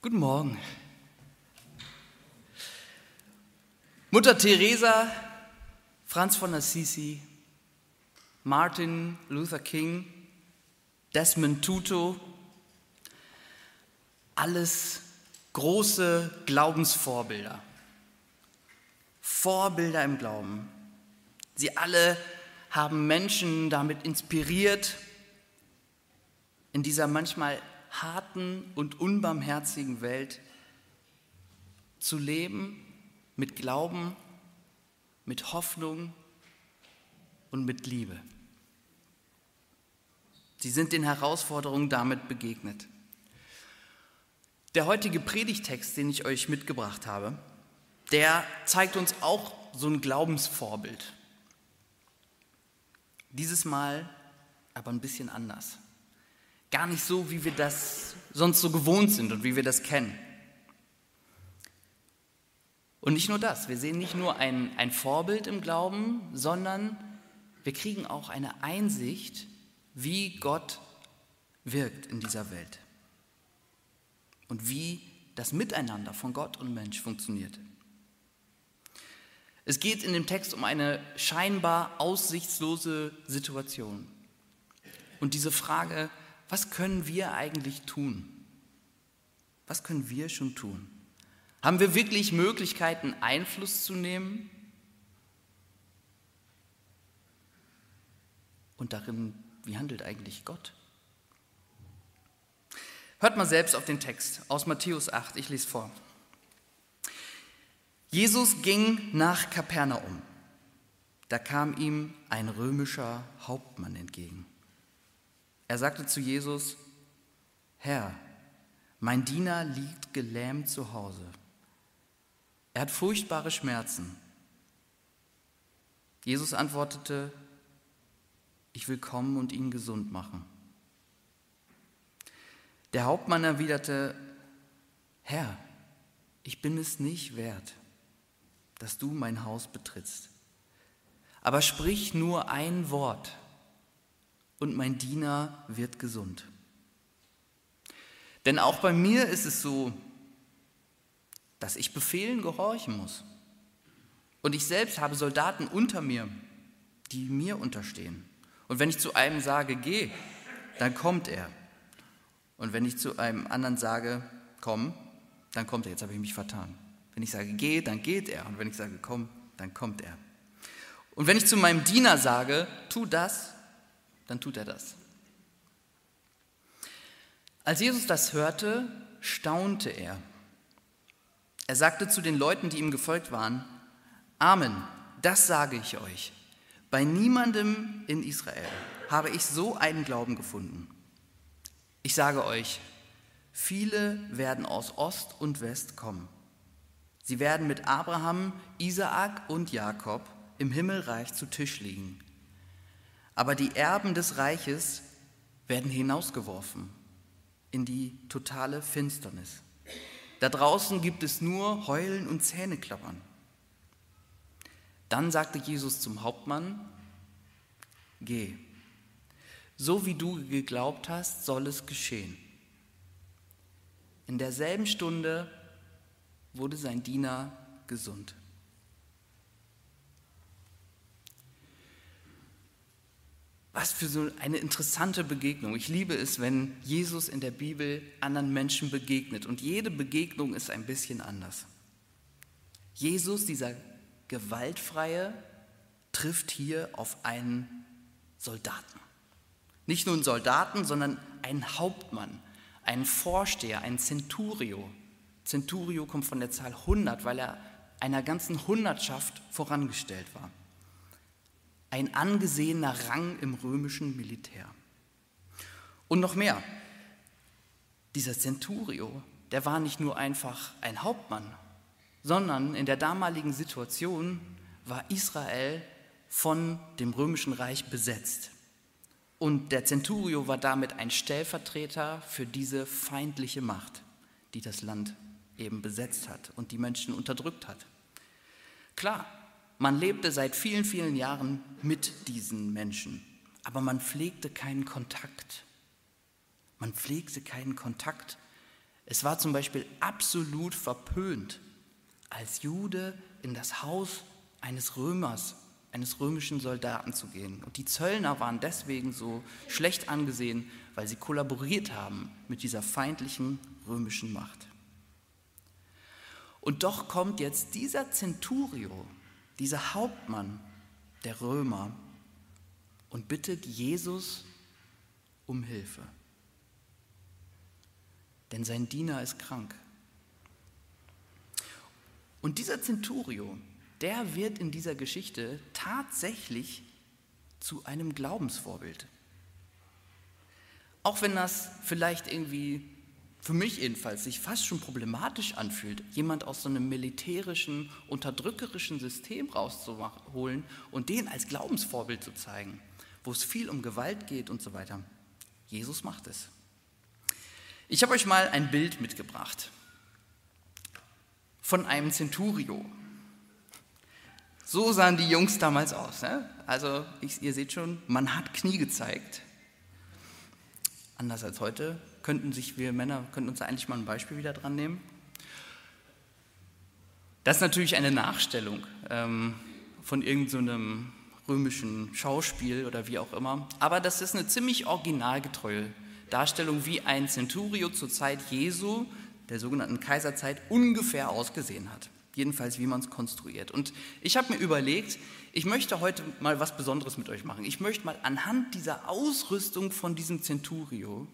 Guten Morgen. Mutter Teresa, Franz von Assisi, Martin Luther King, Desmond Tutu, alles große Glaubensvorbilder. Vorbilder im Glauben. Sie alle haben Menschen damit inspiriert, in dieser manchmal harten und unbarmherzigen Welt zu leben mit Glauben, mit Hoffnung und mit Liebe. Sie sind den Herausforderungen damit begegnet. Der heutige Predigtext, den ich euch mitgebracht habe, der zeigt uns auch so ein Glaubensvorbild. Dieses Mal aber ein bisschen anders. Gar nicht so, wie wir das sonst so gewohnt sind und wie wir das kennen. Und nicht nur das, wir sehen nicht nur ein, ein Vorbild im Glauben, sondern wir kriegen auch eine Einsicht, wie Gott wirkt in dieser Welt und wie das Miteinander von Gott und Mensch funktioniert. Es geht in dem Text um eine scheinbar aussichtslose Situation. Und diese Frage, was können wir eigentlich tun? Was können wir schon tun? Haben wir wirklich Möglichkeiten, Einfluss zu nehmen? Und darin, wie handelt eigentlich Gott? Hört mal selbst auf den Text aus Matthäus 8, ich lese vor. Jesus ging nach Kapernaum. Da kam ihm ein römischer Hauptmann entgegen. Er sagte zu Jesus, Herr, mein Diener liegt gelähmt zu Hause. Er hat furchtbare Schmerzen. Jesus antwortete, ich will kommen und ihn gesund machen. Der Hauptmann erwiderte, Herr, ich bin es nicht wert, dass du mein Haus betrittst. Aber sprich nur ein Wort und mein Diener wird gesund. Denn auch bei mir ist es so, dass ich Befehlen gehorchen muss. Und ich selbst habe Soldaten unter mir, die mir unterstehen. Und wenn ich zu einem sage, geh, dann kommt er. Und wenn ich zu einem anderen sage, komm, dann kommt er. Jetzt habe ich mich vertan. Wenn ich sage, geh, dann geht er. Und wenn ich sage, komm, dann kommt er. Und wenn ich zu meinem Diener sage, tu das, dann tut er das. Als Jesus das hörte, staunte er. Er sagte zu den Leuten, die ihm gefolgt waren, Amen, das sage ich euch. Bei niemandem in Israel habe ich so einen Glauben gefunden. Ich sage euch, viele werden aus Ost und West kommen. Sie werden mit Abraham, Isaak und Jakob im Himmelreich zu Tisch liegen. Aber die Erben des Reiches werden hinausgeworfen in die totale Finsternis. Da draußen gibt es nur Heulen und Zähneklappern. Dann sagte Jesus zum Hauptmann, geh, so wie du geglaubt hast, soll es geschehen. In derselben Stunde wurde sein Diener gesund. Was für so eine interessante Begegnung. Ich liebe es, wenn Jesus in der Bibel anderen Menschen begegnet. Und jede Begegnung ist ein bisschen anders. Jesus, dieser Gewaltfreie, trifft hier auf einen Soldaten. Nicht nur einen Soldaten, sondern einen Hauptmann, einen Vorsteher, einen Centurio. Centurio kommt von der Zahl 100, weil er einer ganzen Hundertschaft vorangestellt war ein angesehener Rang im römischen Militär. Und noch mehr, dieser Centurio, der war nicht nur einfach ein Hauptmann, sondern in der damaligen Situation war Israel von dem römischen Reich besetzt. Und der Centurio war damit ein Stellvertreter für diese feindliche Macht, die das Land eben besetzt hat und die Menschen unterdrückt hat. Klar, man lebte seit vielen, vielen Jahren mit diesen Menschen, aber man pflegte keinen Kontakt. Man pflegte keinen Kontakt Es war zum Beispiel absolut verpönt, als Jude in das Haus eines Römers, eines römischen Soldaten zu gehen. Und die Zöllner waren deswegen so schlecht angesehen, weil sie kollaboriert haben mit dieser feindlichen römischen Macht. Und doch kommt jetzt dieser Centurio, dieser Hauptmann der Römer, und bittet Jesus um Hilfe. Denn sein Diener ist krank. Und dieser Centurio, der wird in dieser Geschichte tatsächlich zu einem Glaubensvorbild. Auch wenn das vielleicht irgendwie für mich jedenfalls sich fast schon problematisch anfühlt, jemand aus so einem militärischen, unterdrückerischen System rauszuholen und den als Glaubensvorbild zu zeigen, wo es viel um Gewalt geht und so weiter. Jesus macht es. Ich habe euch mal ein Bild mitgebracht von einem Centurio. So sahen die Jungs damals aus. Ne? Also ich, ihr seht schon, man hat Knie gezeigt. Anders als heute könnten sich wir Männer, könnten uns eigentlich mal ein Beispiel wieder dran nehmen. Das ist natürlich eine Nachstellung ähm, von irgendeinem so römischen Schauspiel oder wie auch immer. Aber das ist eine ziemlich originalgetreue Darstellung, wie ein Centurio zur Zeit Jesu, der sogenannten Kaiserzeit, ungefähr ausgesehen hat. Jedenfalls, wie man es konstruiert. Und ich habe mir überlegt, ich möchte heute mal was Besonderes mit euch machen. Ich möchte mal anhand dieser Ausrüstung von diesem Centurio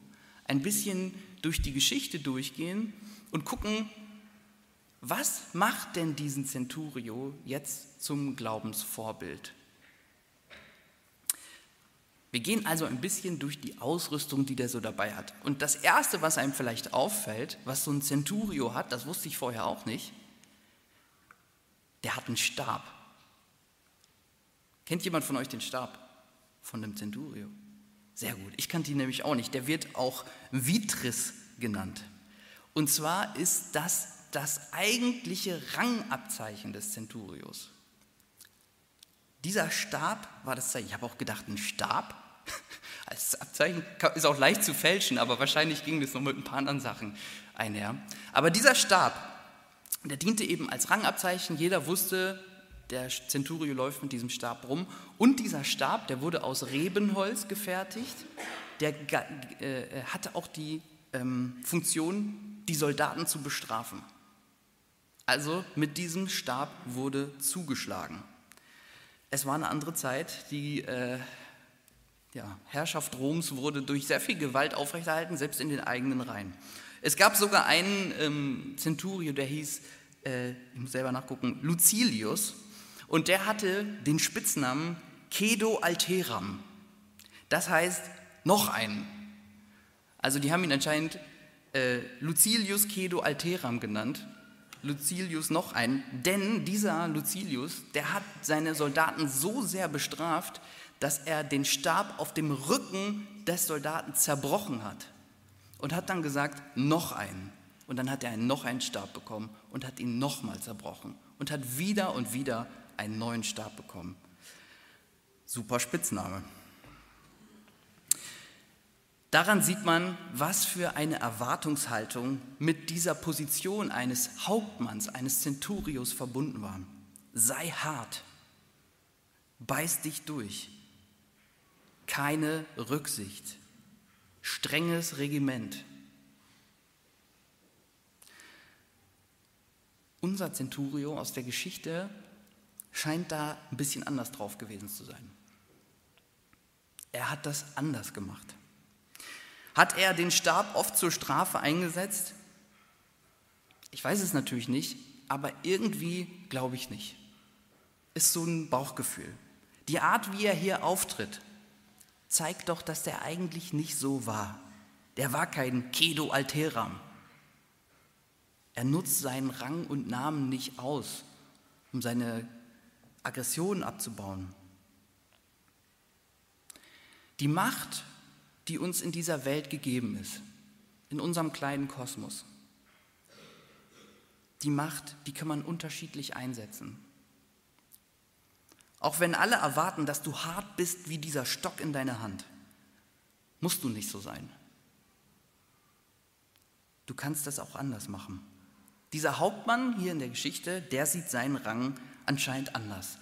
ein bisschen durch die Geschichte durchgehen und gucken, was macht denn diesen Centurio jetzt zum Glaubensvorbild? Wir gehen also ein bisschen durch die Ausrüstung, die der so dabei hat. Und das Erste, was einem vielleicht auffällt, was so ein Centurio hat, das wusste ich vorher auch nicht, der hat einen Stab. Kennt jemand von euch den Stab von dem Centurio? Sehr gut. Ich kannte ihn nämlich auch nicht. Der wird auch Vitris genannt. Und zwar ist das das eigentliche Rangabzeichen des Centurios. Dieser Stab war das Zeichen. Ich habe auch gedacht, ein Stab als Abzeichen ist auch leicht zu fälschen, aber wahrscheinlich ging das noch mit ein paar anderen Sachen einher. Aber dieser Stab, der diente eben als Rangabzeichen. Jeder wusste, der Centurio läuft mit diesem Stab rum. Und dieser Stab, der wurde aus Rebenholz gefertigt, der äh, hatte auch die ähm, Funktion, die Soldaten zu bestrafen. Also mit diesem Stab wurde zugeschlagen. Es war eine andere Zeit, die äh, ja, Herrschaft Roms wurde durch sehr viel Gewalt aufrechterhalten, selbst in den eigenen Reihen. Es gab sogar einen ähm, Centurio, der hieß, äh, ich muss selber nachgucken, Lucilius. Und der hatte den Spitznamen Cedo Alteram. Das heißt, noch einen. Also die haben ihn anscheinend äh, Lucilius Cedo Alteram genannt. Lucilius noch einen, denn dieser Lucilius, der hat seine Soldaten so sehr bestraft, dass er den Stab auf dem Rücken des Soldaten zerbrochen hat und hat dann gesagt, noch einen. Und dann hat er noch einen Stab bekommen und hat ihn nochmal zerbrochen und hat wieder und wieder einen neuen Stab bekommen. Super Spitzname. Daran sieht man, was für eine Erwartungshaltung mit dieser Position eines Hauptmanns, eines Centurios verbunden war. Sei hart, beiß dich durch, keine Rücksicht, strenges Regiment. Unser Centurio aus der Geschichte scheint da ein bisschen anders drauf gewesen zu sein. Er hat das anders gemacht. Hat er den Stab oft zur Strafe eingesetzt? Ich weiß es natürlich nicht, aber irgendwie glaube ich nicht. Ist so ein Bauchgefühl. Die Art, wie er hier auftritt, zeigt doch, dass der eigentlich nicht so war. Der war kein Kedo Alteram. Er nutzt seinen Rang und Namen nicht aus, um seine Aggressionen abzubauen. Die Macht, die uns in dieser Welt gegeben ist, in unserem kleinen Kosmos, die Macht, die kann man unterschiedlich einsetzen. Auch wenn alle erwarten, dass du hart bist wie dieser Stock in deiner Hand, musst du nicht so sein. du kannst das auch anders machen. Dieser Hauptmann hier in der Geschichte, der sieht seinen Rang anscheinend anders.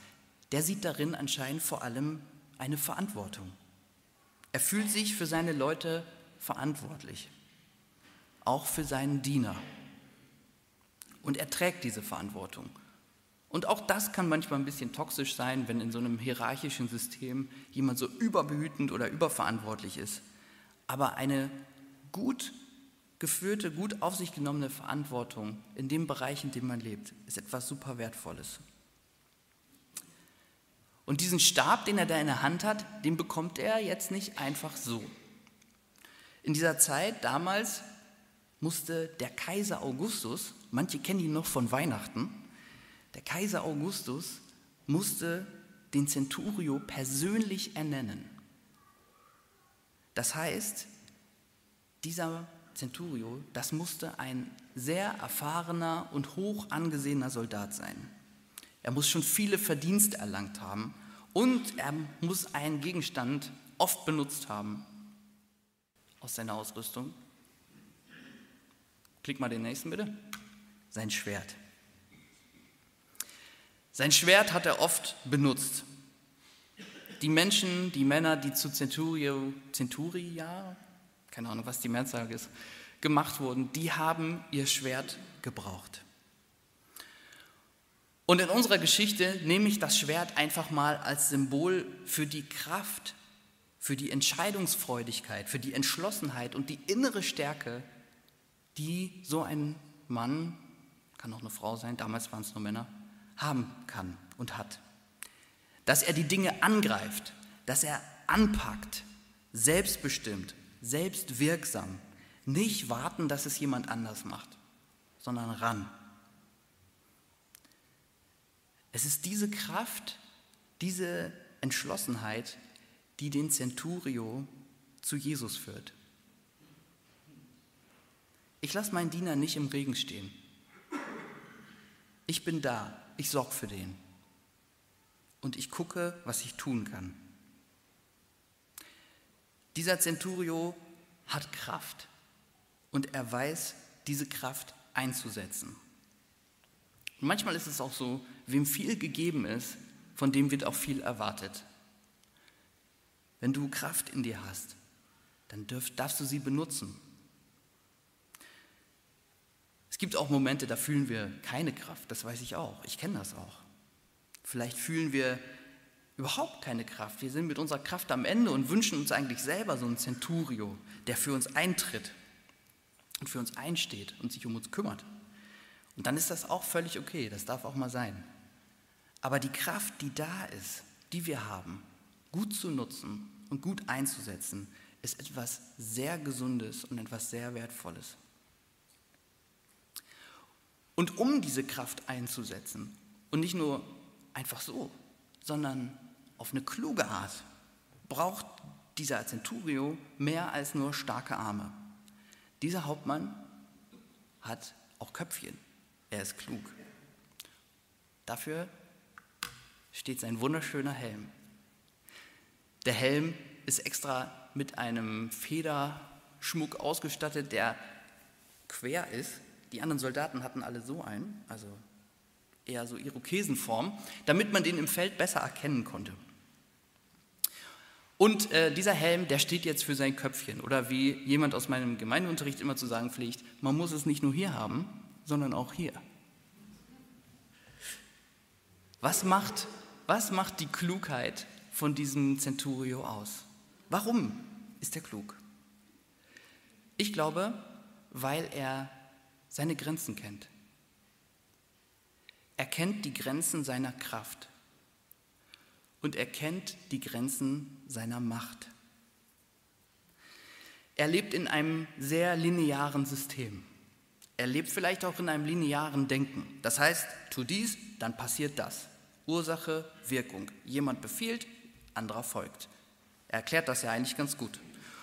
Der sieht darin anscheinend vor allem eine Verantwortung. Er fühlt sich für seine Leute verantwortlich, auch für seinen Diener. Und er trägt diese Verantwortung. Und auch das kann manchmal ein bisschen toxisch sein, wenn in so einem hierarchischen System jemand so überbehütend oder überverantwortlich ist. Aber eine gut geführte, gut auf sich genommene Verantwortung in dem Bereich, in dem man lebt, ist etwas super Wertvolles. Und diesen Stab, den er da in der Hand hat, den bekommt er jetzt nicht einfach so. In dieser Zeit damals musste der Kaiser Augustus, manche kennen ihn noch von Weihnachten, der Kaiser Augustus musste den Centurio persönlich ernennen. Das heißt, dieser Centurio, das musste ein sehr erfahrener und hoch angesehener Soldat sein. Er muss schon viele Verdienste erlangt haben und er muss einen Gegenstand oft benutzt haben aus seiner Ausrüstung. Klick mal den nächsten bitte. Sein Schwert. Sein Schwert hat er oft benutzt. Die Menschen, die Männer, die zu Centurio, Centuria, keine Ahnung, was die Mehrzahl ist, gemacht wurden, die haben ihr Schwert gebraucht. Und in unserer Geschichte nehme ich das Schwert einfach mal als Symbol für die Kraft, für die Entscheidungsfreudigkeit, für die Entschlossenheit und die innere Stärke, die so ein Mann, kann auch eine Frau sein, damals waren es nur Männer, haben kann und hat. Dass er die Dinge angreift, dass er anpackt, selbstbestimmt, selbstwirksam, nicht warten, dass es jemand anders macht, sondern ran. Es ist diese Kraft, diese Entschlossenheit, die den Centurio zu Jesus führt. Ich lasse meinen Diener nicht im Regen stehen. Ich bin da, ich sorge für den. Und ich gucke, was ich tun kann. Dieser Centurio hat Kraft und er weiß, diese Kraft einzusetzen. Und manchmal ist es auch so, wem viel gegeben ist, von dem wird auch viel erwartet. Wenn du Kraft in dir hast, dann dürf, darfst du sie benutzen. Es gibt auch Momente, da fühlen wir keine Kraft, das weiß ich auch, ich kenne das auch. Vielleicht fühlen wir überhaupt keine Kraft, wir sind mit unserer Kraft am Ende und wünschen uns eigentlich selber so einen Centurio, der für uns eintritt und für uns einsteht und sich um uns kümmert. Und dann ist das auch völlig okay, das darf auch mal sein. Aber die Kraft, die da ist, die wir haben, gut zu nutzen und gut einzusetzen, ist etwas sehr Gesundes und etwas sehr Wertvolles. Und um diese Kraft einzusetzen, und nicht nur einfach so, sondern auf eine kluge Art, braucht dieser Centurio mehr als nur starke Arme. Dieser Hauptmann hat auch Köpfchen. Er ist klug. Dafür steht sein wunderschöner Helm. Der Helm ist extra mit einem Federschmuck ausgestattet, der quer ist. Die anderen Soldaten hatten alle so einen, also eher so Irokesenform, damit man den im Feld besser erkennen konnte. Und äh, dieser Helm, der steht jetzt für sein Köpfchen. Oder wie jemand aus meinem Gemeindeunterricht immer zu sagen pflegt, man muss es nicht nur hier haben, sondern auch hier. Was macht, was macht die Klugheit von diesem Centurio aus? Warum ist er klug? Ich glaube, weil er seine Grenzen kennt. Er kennt die Grenzen seiner Kraft und er kennt die Grenzen seiner Macht. Er lebt in einem sehr linearen System. Er lebt vielleicht auch in einem linearen Denken. Das heißt, tu dies, dann passiert das. Ursache, Wirkung. Jemand befiehlt, anderer folgt. Er erklärt das ja eigentlich ganz gut.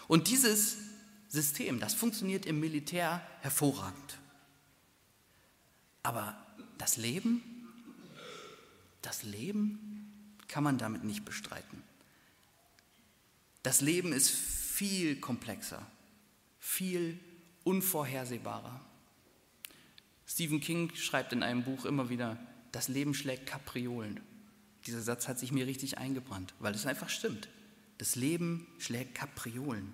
Und dieses System, das funktioniert im Militär hervorragend. Aber das Leben, das Leben kann man damit nicht bestreiten. Das Leben ist viel komplexer, viel unvorhersehbarer. Stephen King schreibt in einem Buch immer wieder, das Leben schlägt Kapriolen. Dieser Satz hat sich mir richtig eingebrannt, weil es einfach stimmt. Das Leben schlägt Kapriolen.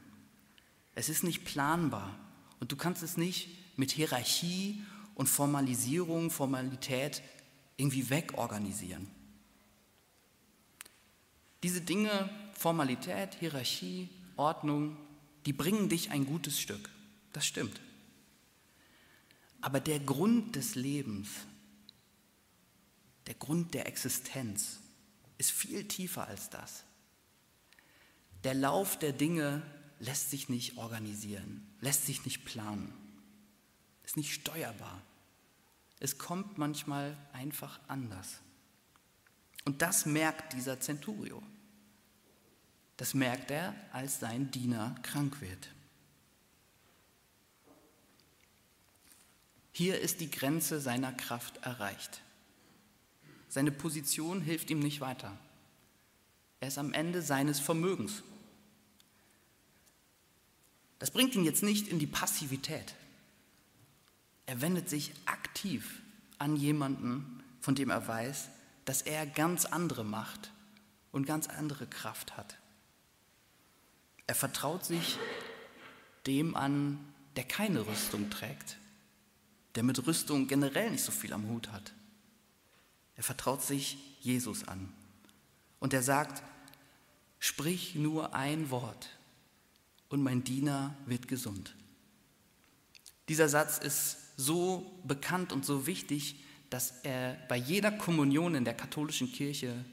Es ist nicht planbar und du kannst es nicht mit Hierarchie und Formalisierung, Formalität irgendwie wegorganisieren. Diese Dinge, Formalität, Hierarchie, Ordnung, die bringen dich ein gutes Stück. Das stimmt. Aber der Grund des Lebens, der Grund der Existenz ist viel tiefer als das. Der Lauf der Dinge lässt sich nicht organisieren, lässt sich nicht planen, ist nicht steuerbar. Es kommt manchmal einfach anders. Und das merkt dieser Centurio. Das merkt er, als sein Diener krank wird. Hier ist die Grenze seiner Kraft erreicht. Seine Position hilft ihm nicht weiter. Er ist am Ende seines Vermögens. Das bringt ihn jetzt nicht in die Passivität. Er wendet sich aktiv an jemanden, von dem er weiß, dass er ganz andere Macht und ganz andere Kraft hat. Er vertraut sich dem an, der keine Rüstung trägt, der mit Rüstung generell nicht so viel am Hut hat. Er vertraut sich Jesus an. Und er sagt, sprich nur ein Wort und mein Diener wird gesund. Dieser Satz ist so bekannt und so wichtig, dass er bei jeder Kommunion in der katholischen Kirche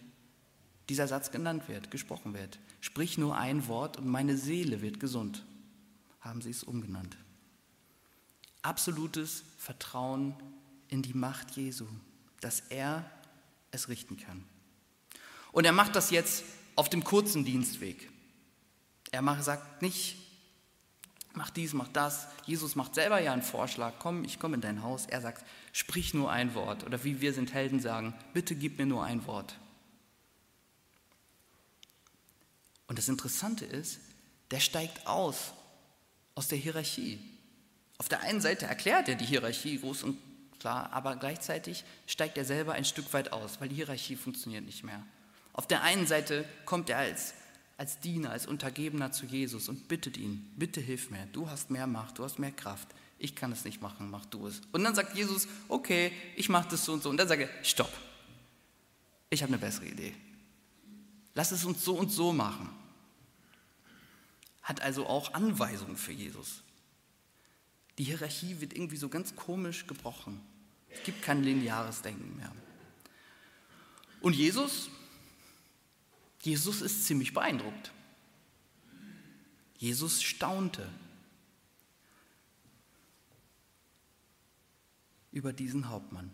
dieser Satz genannt wird, gesprochen wird. Sprich nur ein Wort und meine Seele wird gesund, haben sie es umgenannt. Absolutes Vertrauen in die Macht Jesu, dass er es richten kann. Und er macht das jetzt auf dem kurzen Dienstweg. Er macht, sagt nicht, mach dies, mach das. Jesus macht selber ja einen Vorschlag, komm, ich komme in dein Haus. Er sagt, sprich nur ein Wort. Oder wie wir sind Helden sagen, bitte gib mir nur ein Wort. Und das Interessante ist, der steigt aus, aus der Hierarchie. Auf der einen Seite erklärt er die Hierarchie groß und klar, aber gleichzeitig steigt er selber ein Stück weit aus, weil die Hierarchie funktioniert nicht mehr. Auf der einen Seite kommt er als, als Diener, als Untergebener zu Jesus und bittet ihn, bitte hilf mir, du hast mehr Macht, du hast mehr Kraft, ich kann es nicht machen, mach du es. Und dann sagt Jesus, okay, ich mache das so und so. Und dann sage er, stopp, ich habe eine bessere Idee. Lass es uns so und so machen hat also auch Anweisungen für Jesus. Die Hierarchie wird irgendwie so ganz komisch gebrochen. Es gibt kein lineares Denken mehr. Und Jesus, Jesus ist ziemlich beeindruckt. Jesus staunte über diesen Hauptmann.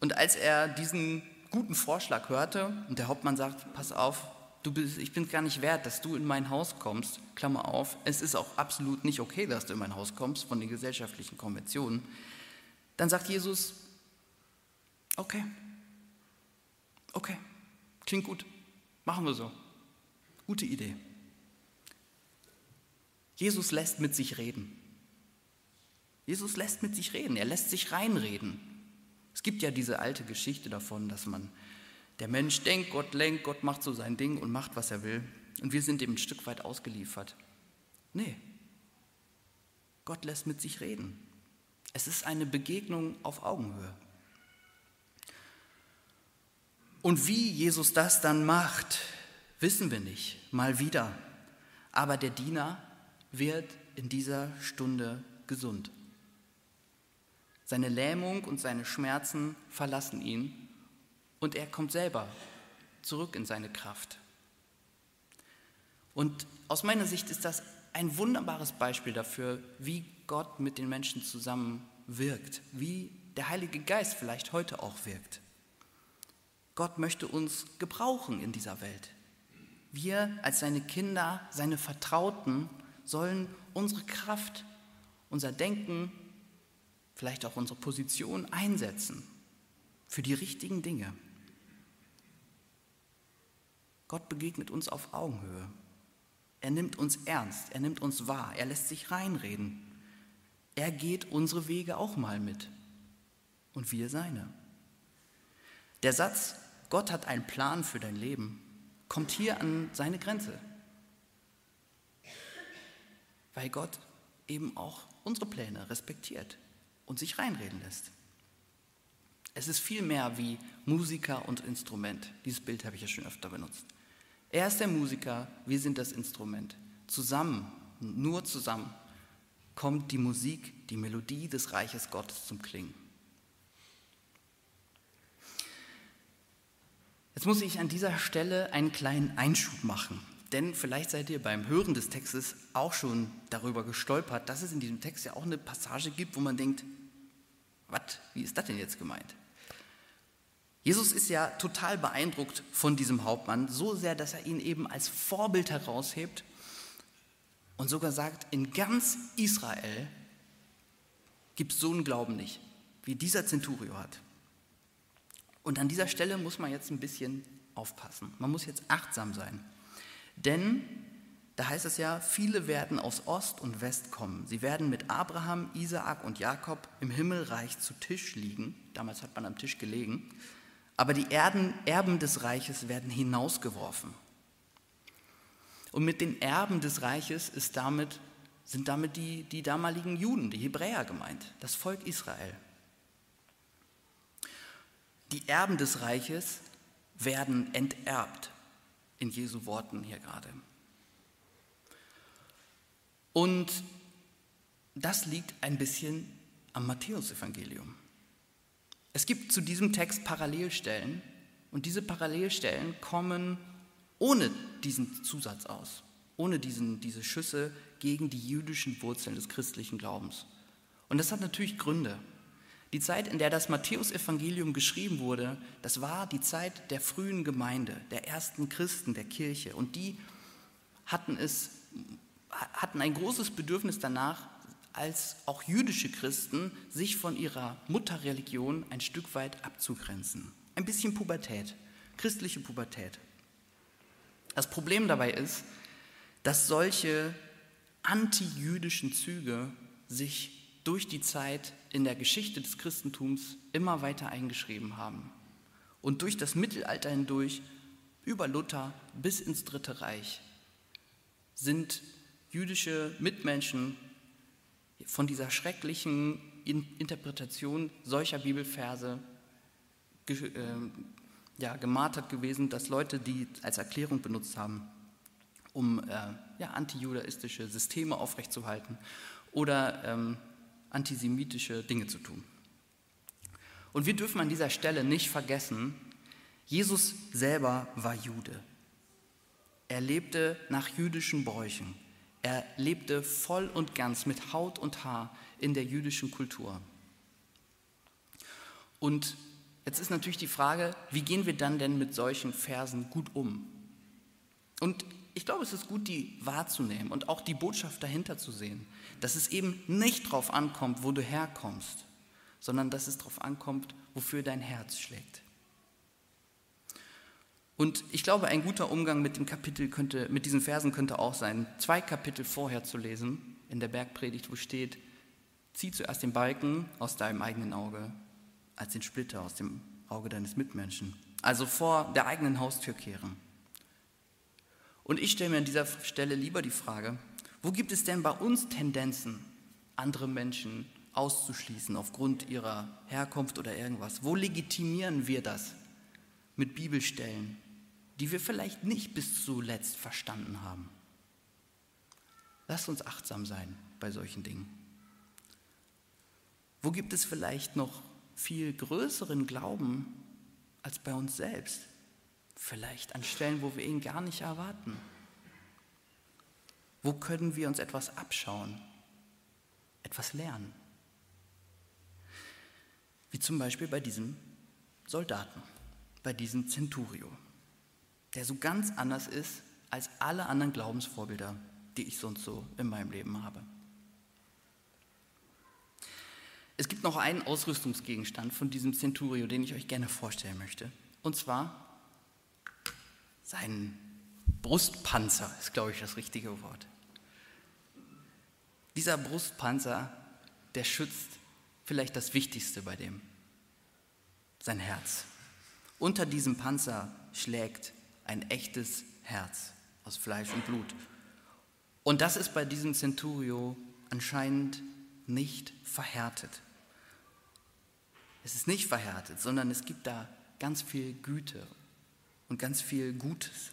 Und als er diesen guten Vorschlag hörte und der Hauptmann sagt, pass auf, du bist, ich bin gar nicht wert, dass du in mein Haus kommst, Klammer auf, es ist auch absolut nicht okay, dass du in mein Haus kommst von den gesellschaftlichen Konventionen, dann sagt Jesus, okay, okay, klingt gut, machen wir so, gute Idee. Jesus lässt mit sich reden. Jesus lässt mit sich reden, er lässt sich reinreden. Es gibt ja diese alte Geschichte davon, dass man der Mensch denkt, Gott lenkt, Gott macht so sein Ding und macht, was er will. Und wir sind dem ein Stück weit ausgeliefert. Nee, Gott lässt mit sich reden. Es ist eine Begegnung auf Augenhöhe. Und wie Jesus das dann macht, wissen wir nicht, mal wieder. Aber der Diener wird in dieser Stunde gesund. Seine Lähmung und seine Schmerzen verlassen ihn und er kommt selber zurück in seine Kraft. Und aus meiner Sicht ist das ein wunderbares Beispiel dafür, wie Gott mit den Menschen zusammen wirkt, wie der Heilige Geist vielleicht heute auch wirkt. Gott möchte uns gebrauchen in dieser Welt. Wir als seine Kinder, seine Vertrauten sollen unsere Kraft, unser Denken, vielleicht auch unsere Position einsetzen für die richtigen Dinge. Gott begegnet uns auf Augenhöhe. Er nimmt uns ernst, er nimmt uns wahr, er lässt sich reinreden. Er geht unsere Wege auch mal mit und wir seine. Der Satz, Gott hat einen Plan für dein Leben, kommt hier an seine Grenze, weil Gott eben auch unsere Pläne respektiert und sich reinreden lässt. Es ist viel mehr wie Musiker und Instrument. Dieses Bild habe ich ja schon öfter benutzt. Er ist der Musiker, wir sind das Instrument. Zusammen, nur zusammen, kommt die Musik, die Melodie des Reiches Gottes zum Klingen. Jetzt muss ich an dieser Stelle einen kleinen Einschub machen, denn vielleicht seid ihr beim Hören des Textes auch schon darüber gestolpert, dass es in diesem Text ja auch eine Passage gibt, wo man denkt, was, wie ist das denn jetzt gemeint? Jesus ist ja total beeindruckt von diesem Hauptmann, so sehr, dass er ihn eben als Vorbild heraushebt und sogar sagt, in ganz Israel gibt es so einen Glauben nicht, wie dieser Centurio hat. Und an dieser Stelle muss man jetzt ein bisschen aufpassen. Man muss jetzt achtsam sein. Denn da heißt es ja, viele werden aus Ost und West kommen. Sie werden mit Abraham, Isaak und Jakob im Himmelreich zu Tisch liegen. Damals hat man am Tisch gelegen aber die Erden, Erben des Reiches werden hinausgeworfen. Und mit den Erben des Reiches ist damit, sind damit die, die damaligen Juden, die Hebräer gemeint, das Volk Israel. Die Erben des Reiches werden enterbt, in Jesu Worten hier gerade. Und das liegt ein bisschen am Matthäusevangelium. Es gibt zu diesem Text Parallelstellen und diese Parallelstellen kommen ohne diesen Zusatz aus, ohne diesen, diese Schüsse gegen die jüdischen Wurzeln des christlichen Glaubens. Und das hat natürlich Gründe. Die Zeit, in der das Matthäusevangelium geschrieben wurde, das war die Zeit der frühen Gemeinde, der ersten Christen der Kirche. Und die hatten, es, hatten ein großes Bedürfnis danach, als auch jüdische Christen sich von ihrer Mutterreligion ein Stück weit abzugrenzen. Ein bisschen Pubertät, christliche Pubertät. Das Problem dabei ist, dass solche antijüdischen Züge sich durch die Zeit in der Geschichte des Christentums immer weiter eingeschrieben haben und durch das Mittelalter hindurch über Luther bis ins Dritte Reich sind jüdische Mitmenschen von dieser schrecklichen Interpretation solcher Bibelverse äh, ja, gemartert gewesen, dass Leute die als Erklärung benutzt haben, um äh, ja, antijudaistische Systeme aufrechtzuerhalten oder ähm, antisemitische Dinge zu tun. Und wir dürfen an dieser Stelle nicht vergessen, Jesus selber war Jude. Er lebte nach jüdischen Bräuchen. Er lebte voll und ganz mit Haut und Haar in der jüdischen Kultur. Und jetzt ist natürlich die Frage, wie gehen wir dann denn mit solchen Versen gut um? Und ich glaube, es ist gut, die wahrzunehmen und auch die Botschaft dahinter zu sehen, dass es eben nicht darauf ankommt, wo du herkommst, sondern dass es darauf ankommt, wofür dein Herz schlägt. Und ich glaube, ein guter Umgang mit dem Kapitel könnte, mit diesen Versen könnte auch sein, zwei Kapitel vorher zu lesen, in der Bergpredigt, wo steht, zieh zuerst den Balken aus deinem eigenen Auge, als den Splitter aus dem Auge deines Mitmenschen. Also vor der eigenen Haustür kehren. Und ich stelle mir an dieser Stelle lieber die Frage, wo gibt es denn bei uns Tendenzen, andere Menschen auszuschließen aufgrund ihrer Herkunft oder irgendwas? Wo legitimieren wir das mit Bibelstellen, die wir vielleicht nicht bis zuletzt verstanden haben. Lasst uns achtsam sein bei solchen Dingen. Wo gibt es vielleicht noch viel größeren Glauben als bei uns selbst? Vielleicht an Stellen, wo wir ihn gar nicht erwarten. Wo können wir uns etwas abschauen, etwas lernen? Wie zum Beispiel bei diesem Soldaten, bei diesem Centurio der so ganz anders ist als alle anderen Glaubensvorbilder, die ich sonst so in meinem Leben habe. Es gibt noch einen Ausrüstungsgegenstand von diesem Centurio, den ich euch gerne vorstellen möchte. Und zwar sein Brustpanzer, ist glaube ich das richtige Wort. Dieser Brustpanzer, der schützt vielleicht das Wichtigste bei dem, sein Herz. Unter diesem Panzer schlägt ein echtes Herz aus Fleisch und Blut. Und das ist bei diesem Centurio anscheinend nicht verhärtet. Es ist nicht verhärtet, sondern es gibt da ganz viel Güte und ganz viel Gutes.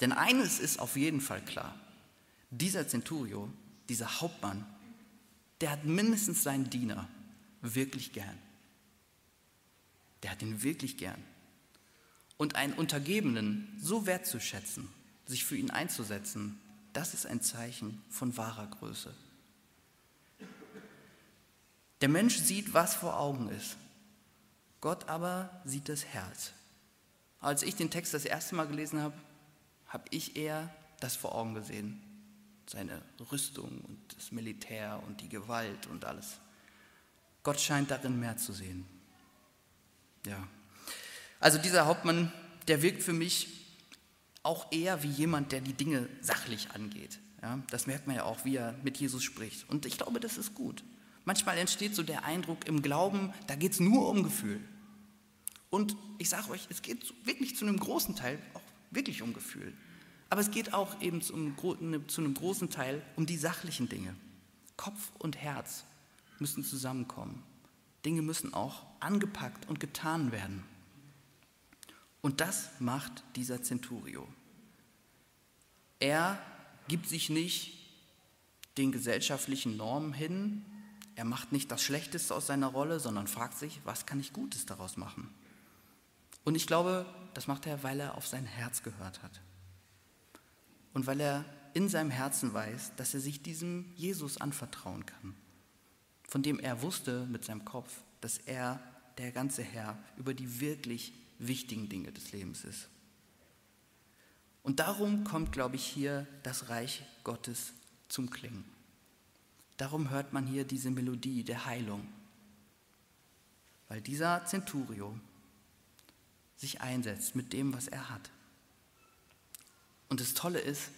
Denn eines ist auf jeden Fall klar. Dieser Centurio, dieser Hauptmann, der hat mindestens seinen Diener wirklich gern. Der hat ihn wirklich gern. Und einen Untergebenen so wertzuschätzen, sich für ihn einzusetzen, das ist ein Zeichen von wahrer Größe. Der Mensch sieht, was vor Augen ist. Gott aber sieht das Herz. Als ich den Text das erste Mal gelesen habe, habe ich eher das vor Augen gesehen. Seine Rüstung und das Militär und die Gewalt und alles. Gott scheint darin mehr zu sehen. Ja. Also dieser Hauptmann, der wirkt für mich auch eher wie jemand, der die Dinge sachlich angeht. Ja, das merkt man ja auch, wie er mit Jesus spricht. Und ich glaube, das ist gut. Manchmal entsteht so der Eindruck im Glauben, da geht es nur um Gefühl. Und ich sage euch, es geht wirklich zu einem großen Teil auch wirklich um Gefühl. Aber es geht auch eben zu ne, zu einem großen Teil um die sachlichen Dinge. Kopf und Herz müssen zusammenkommen. Dinge müssen auch angepackt und getan werden. Und das macht dieser Centurio. Er gibt sich nicht den gesellschaftlichen Normen hin, er macht nicht das Schlechteste aus seiner Rolle, sondern fragt sich, was kann ich Gutes daraus machen? Und ich glaube, das macht er, weil er auf sein Herz gehört hat. Und weil er in seinem Herzen weiß, dass er sich diesem Jesus anvertrauen kann, von dem er wusste mit seinem Kopf, dass er der ganze Herr über die wirklich wichtigen Dinge des Lebens ist. Und darum kommt, glaube ich, hier das Reich Gottes zum Klingen. Darum hört man hier diese Melodie der Heilung, weil dieser Centurio sich einsetzt mit dem, was er hat. Und das Tolle ist,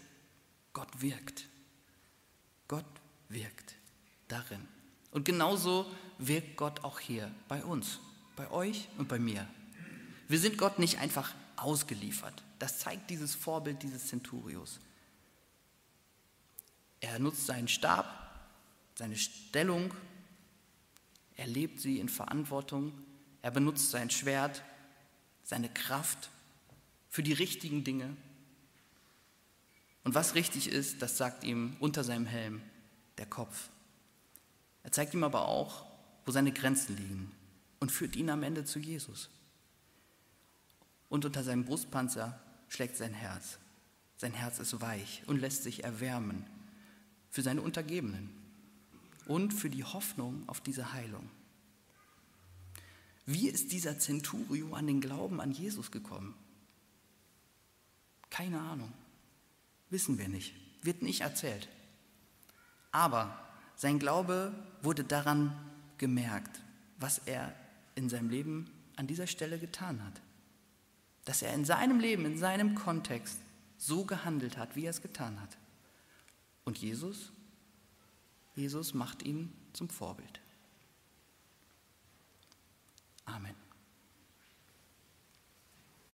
Gott wirkt. Gott wirkt darin. Und genauso wirkt Gott auch hier bei uns, bei euch und bei mir. Wir sind Gott nicht einfach ausgeliefert. Das zeigt dieses Vorbild dieses Centurios. Er nutzt seinen Stab seine Stellung, er lebt sie in Verantwortung, er benutzt sein Schwert, seine Kraft für die richtigen Dinge. Und was richtig ist, das sagt ihm unter seinem Helm der Kopf. Er zeigt ihm aber auch, wo seine Grenzen liegen und führt ihn am Ende zu Jesus. Und unter seinem Brustpanzer schlägt sein Herz. Sein Herz ist weich und lässt sich erwärmen für seine Untergebenen und für die Hoffnung auf diese Heilung. Wie ist dieser Centurio an den Glauben an Jesus gekommen? Keine Ahnung. Wissen wir nicht. Wird nicht erzählt. Aber sein Glaube wurde daran gemerkt, was er in seinem Leben an dieser Stelle getan hat. Dass er in seinem Leben, in seinem Kontext so gehandelt hat, wie er es getan hat. Und Jesus Jesus macht ihn zum Vorbild. Amen.